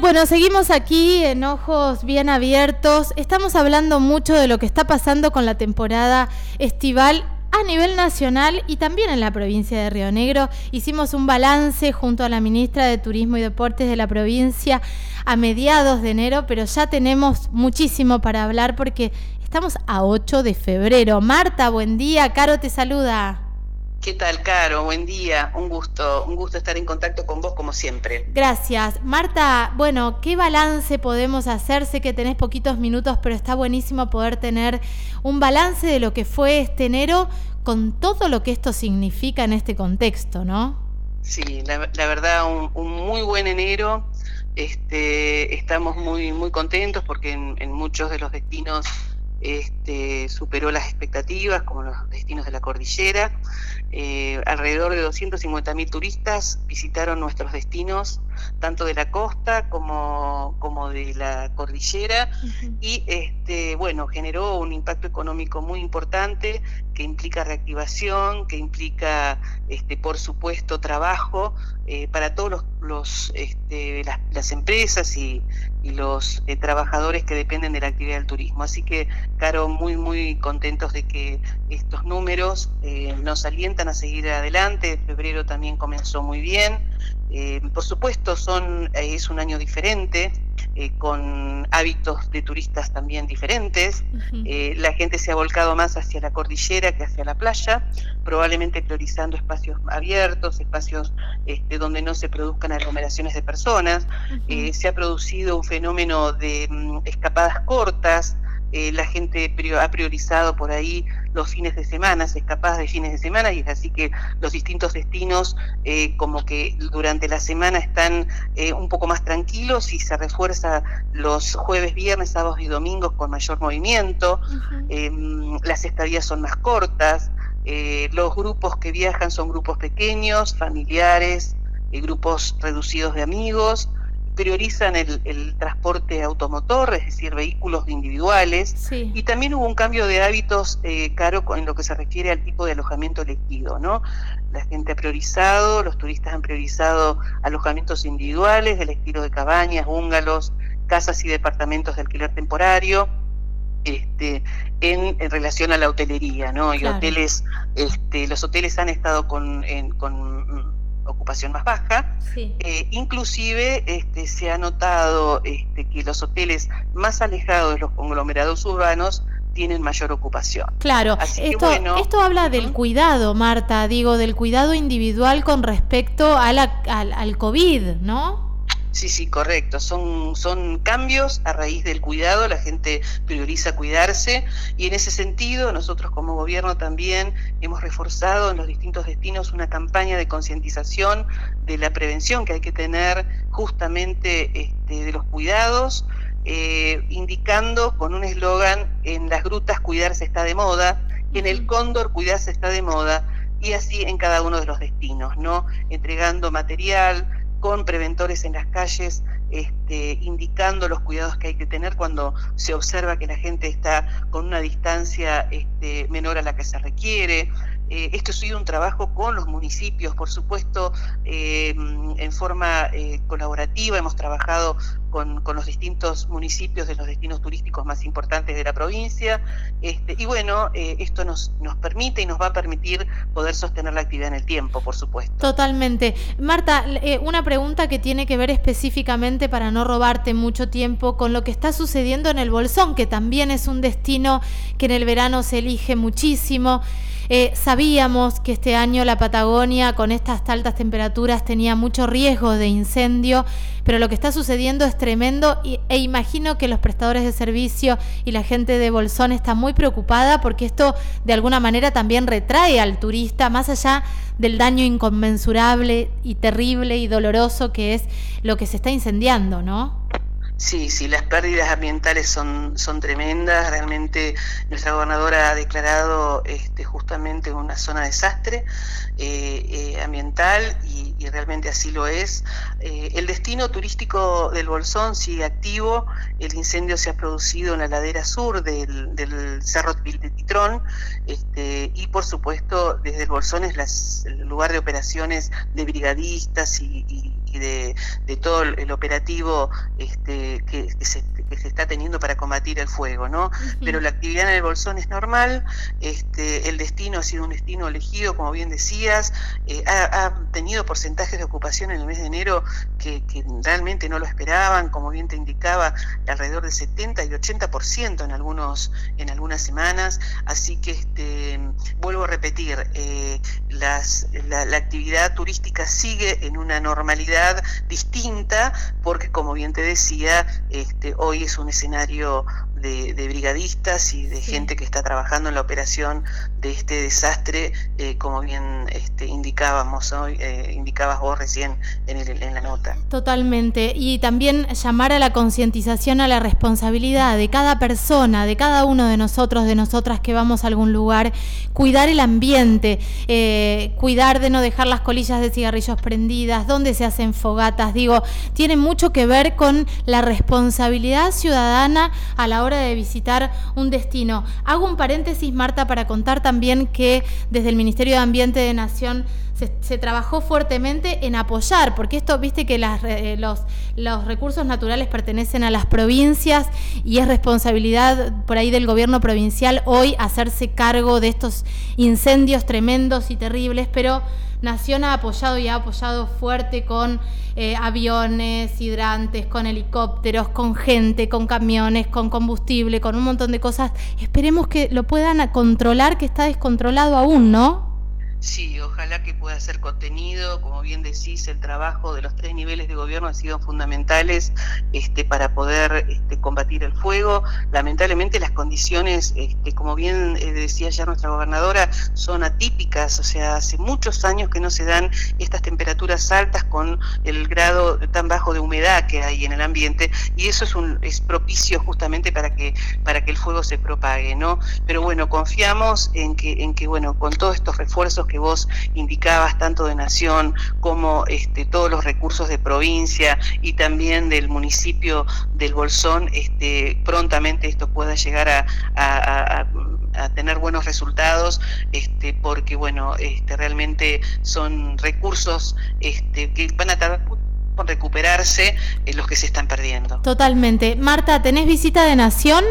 Bueno, seguimos aquí en ojos bien abiertos. Estamos hablando mucho de lo que está pasando con la temporada estival a nivel nacional y también en la provincia de Río Negro. Hicimos un balance junto a la ministra de Turismo y Deportes de la provincia a mediados de enero, pero ya tenemos muchísimo para hablar porque estamos a 8 de febrero. Marta, buen día. Caro te saluda. ¿Qué tal, Caro? Buen día. Un gusto, un gusto estar en contacto con vos como siempre. Gracias. Marta, bueno, ¿qué balance podemos hacer? Sé que tenés poquitos minutos, pero está buenísimo poder tener un balance de lo que fue este enero con todo lo que esto significa en este contexto, ¿no? Sí, la, verdad, un, muy buen enero. Este, estamos muy, muy contentos porque en muchos de los destinos este, superó las expectativas, como los destinos de la cordillera. Eh, alrededor de 250.000 turistas visitaron nuestros destinos, tanto de la costa como, como de la cordillera, y este, bueno, generó un impacto económico muy importante que implica reactivación, que implica, este, por supuesto, trabajo eh, para todos los, este, las, empresas y, los eh, trabajadores que dependen de la actividad del turismo. Así que, Caro, muy, muy contentos de que estos números eh, nos alientan a seguir adelante. Febrero también comenzó muy bien. Eh, por supuesto, son, eh, es un año diferente, eh, con hábitos de turistas también diferentes. la gente se ha volcado más hacia la cordillera que hacia la playa, probablemente priorizando espacios abiertos, espacios este, donde no se produzcan aglomeraciones de personas. se ha producido un fenómeno de mm, escapadas cortas, eh, la gente ha priorizado por ahí los fines de semana, escapadas de fines de semana, y es así que los distintos destinos eh, como que durante la semana están eh, un poco más tranquilos y se refuerza los jueves, viernes, sábados y domingos con mayor movimiento, em, las estadías son más cortas, los grupos que viajan son grupos pequeños, familiares, grupos reducidos de amigos, priorizan el, transporte automotor, es decir, vehículos individuales, y también hubo un cambio de hábitos eh, caro en lo que se refiere al tipo de alojamiento elegido, ¿no? La gente ha priorizado, los turistas han priorizado alojamientos individuales del estilo de cabañas, búngalos, casas y departamentos de alquiler temporario, este, en, relación a la hotelería, ¿no? Y hoteles, este, los hoteles han estado con, con ocupación más baja. Eh, inclusive este, se ha notado este, que los hoteles más alejados de los conglomerados urbanos tienen mayor ocupación. Claro, esto, esto habla del cuidado, Marta, digo, del cuidado individual con respecto a al, al COVID, ¿no? Sí, sí, correcto. Son, son cambios a raíz del cuidado, la gente prioriza cuidarse y en ese sentido nosotros como gobierno también hemos reforzado en los distintos destinos una campaña de concientización de la prevención que hay que tener justamente este, de los cuidados, eh, indicando con un eslogan en las grutas cuidarse está de moda, en el cóndor cuidarse está de moda y así en cada uno de los destinos, ¿no? Entregando material, con preventores en las calles, este, indicando los cuidados que hay que tener cuando se observa que la gente está con una distancia este, menor a la que se requiere. Eh, esto ha sido un trabajo con los municipios, por supuesto, eh, en forma eh, colaborativa. Hemos trabajado con, los distintos municipios de los destinos turísticos más importantes de la provincia. Este, y bueno, eh, esto nos, nos permite y nos va a permitir poder sostener la actividad en el tiempo, por supuesto. Totalmente. Marta, eh, una pregunta que tiene que ver específicamente para no robarte mucho tiempo con lo que está sucediendo en el Bolsón, que también es un destino que en el verano se elige muchísimo. Eh, sabíamos que este año la Patagonia con estas altas temperaturas tenía mucho riesgo de incendio, pero lo que está sucediendo es tremendo e imagino que los prestadores de servicio y la gente de Bolsón está muy preocupada porque esto de alguna manera también retrae al turista más allá del daño inconmensurable y terrible y doloroso que es lo que se está incendiando, ¿no? Sí, sí, las pérdidas ambientales son, son tremendas. Realmente nuestra gobernadora ha declarado este, justamente una zona de desastre eh, eh, ambiental y, realmente así lo es. Eh, el destino turístico del Bolsón sigue activo. El incendio se ha producido en la ladera sur del, Cerro de Titrón este, y por supuesto desde el Bolsón es el lugar de operaciones de brigadistas y, de, todo el operativo este, que, se, está teniendo para combatir el fuego, ¿no? Pero la actividad en el Bolsón es normal, este, el destino ha sido un destino elegido, como bien decías, eh, ha, tenido porcentajes de ocupación en el mes de enero que, realmente no lo esperaban, como bien te indicaba, alrededor del 70 y 80% en algunos en algunas semanas, así que este, vuelvo a repetir, eh, las, la, la actividad turística sigue en una normalidad distinta, porque como bien te decía, este, hoy es un escenario de, brigadistas y de gente que está trabajando en la operación de este desastre, eh, como bien este, indicábamos hoy, eh, indicabas vos recién en, la nota. Totalmente. Y también llamar a la concientización, a la responsabilidad de cada persona, de cada uno de nosotros, de nosotras que vamos a algún lugar, cuidar el ambiente, eh, cuidar de no dejar las colillas de cigarrillos prendidas, donde se hacen fogatas. Digo, tiene mucho que ver con la responsabilidad ciudadana a la hora de visitar un destino. Hago un paréntesis, Marta, para contar también que desde el Ministerio de Ambiente de Nación se, trabajó fuertemente en apoyar, porque esto, viste que eh, los, los recursos naturales pertenecen a las provincias y es responsabilidad por ahí del gobierno provincial hoy hacerse cargo de estos incendios tremendos y terribles, pero Nación ha apoyado y ha apoyado fuerte con eh, aviones, hidrantes, con helicópteros, con gente, con camiones, con combustible, con un montón de cosas. Esperemos que lo puedan controlar, que está descontrolado aún, ¿no? Sí, ojalá que pueda ser contenido. Como bien decís, el trabajo de los tres niveles de gobierno ha sido fundamentales este, para poder este, combatir el fuego. Lamentablemente las condiciones, este, como bien eh, decía ya nuestra gobernadora, son atípicas. O sea, hace muchos años que no se dan estas temperaturas altas con el grado tan bajo de humedad que hay en el ambiente y eso es, un, es propicio justamente para que, para que el fuego se propague, ¿no? Pero bueno, confiamos en que, en que bueno, con todos estos refuerzos que vos indicabas, tanto de Nación como este, todos los recursos de provincia y también del municipio del Bolsón, este, prontamente esto pueda llegar a, tener buenos resultados, este, porque bueno, este, realmente son recursos este, que van a tardar por recuperarse eh, los que se están perdiendo. Totalmente. Marta, ¿tenés visita de Nación?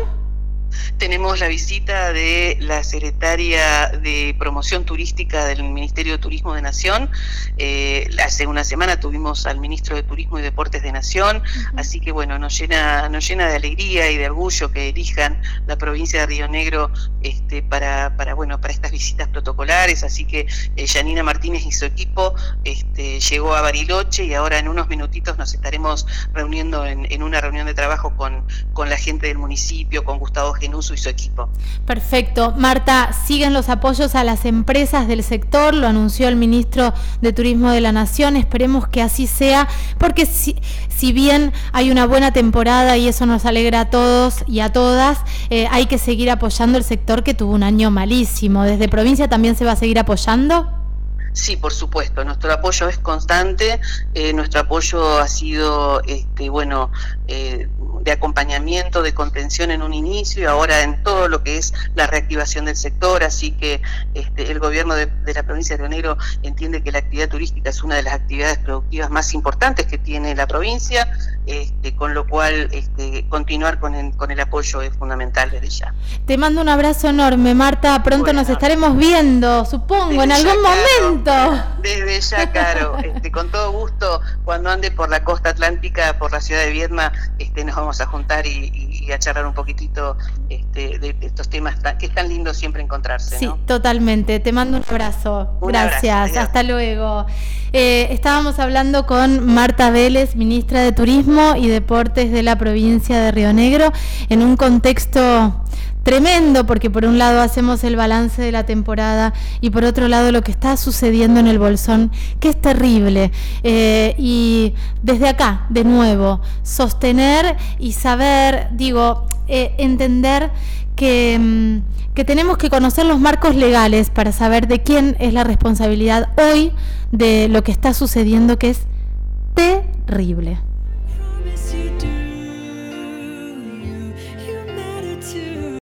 Tenemos la visita de la secretaria de Promoción Turística del Ministerio de Turismo de Nación. Eh, hace una semana tuvimos al ministro de Turismo y Deportes de Nación, así que bueno, nos llena, nos llena de alegría y de orgullo que elijan la provincia de Río Negro este, para, para, bueno, para estas visitas protocolares. Así que eh, Janina Martínez y su equipo este, llegó a Bariloche y ahora en unos minutitos nos estaremos reuniendo en, en una reunión de trabajo con, con la gente del municipio, con Gustavo Y su equipo. Perfecto. Marta, siguen los apoyos a las empresas del sector, lo anunció el ministro de Turismo de la Nación, esperemos que así sea, porque si, si bien hay una buena temporada y eso nos alegra a todos y a todas, eh, hay que seguir apoyando el sector que tuvo un año malísimo. ¿Desde provincia también se va a seguir apoyando? Sí, por supuesto, nuestro apoyo es constante, eh, nuestro apoyo ha sido, este, bueno, eh, de acompañamiento, de contención en un inicio y ahora en todo lo que es la reactivación del sector, así que este, el gobierno de, la provincia de Río Negro entiende que la actividad turística es una de las actividades productivas más importantes que tiene la provincia, este, con lo cual este, continuar con el, con el apoyo es fundamental desde ya. Te mando un abrazo enorme, Marta, pronto nos estaremos viendo, supongo, en algún momento. Desde ya, Caro, este, con todo gusto, cuando ande por la costa atlántica, por la ciudad de Viedma, este, nos vamos a juntar y, a charlar un poquitito este, de, estos temas que es tan lindo siempre encontrarse. Sí, totalmente. Te mando un abrazo. Gracias. Hasta luego. Eh, estábamos hablando con Marta Vélez, ministra de Turismo y Deportes de la provincia de Río Negro, en un contexto tremendo porque por un lado hacemos el balance de la temporada y por otro lado lo que está sucediendo en el Bolsón, que es terrible. Eh, y desde acá, de nuevo, sostener y saber, digo, eh, entender que, mm, que, tenemos que conocer los marcos legales para saber de quién es la responsabilidad hoy de lo que está sucediendo, que es terrible.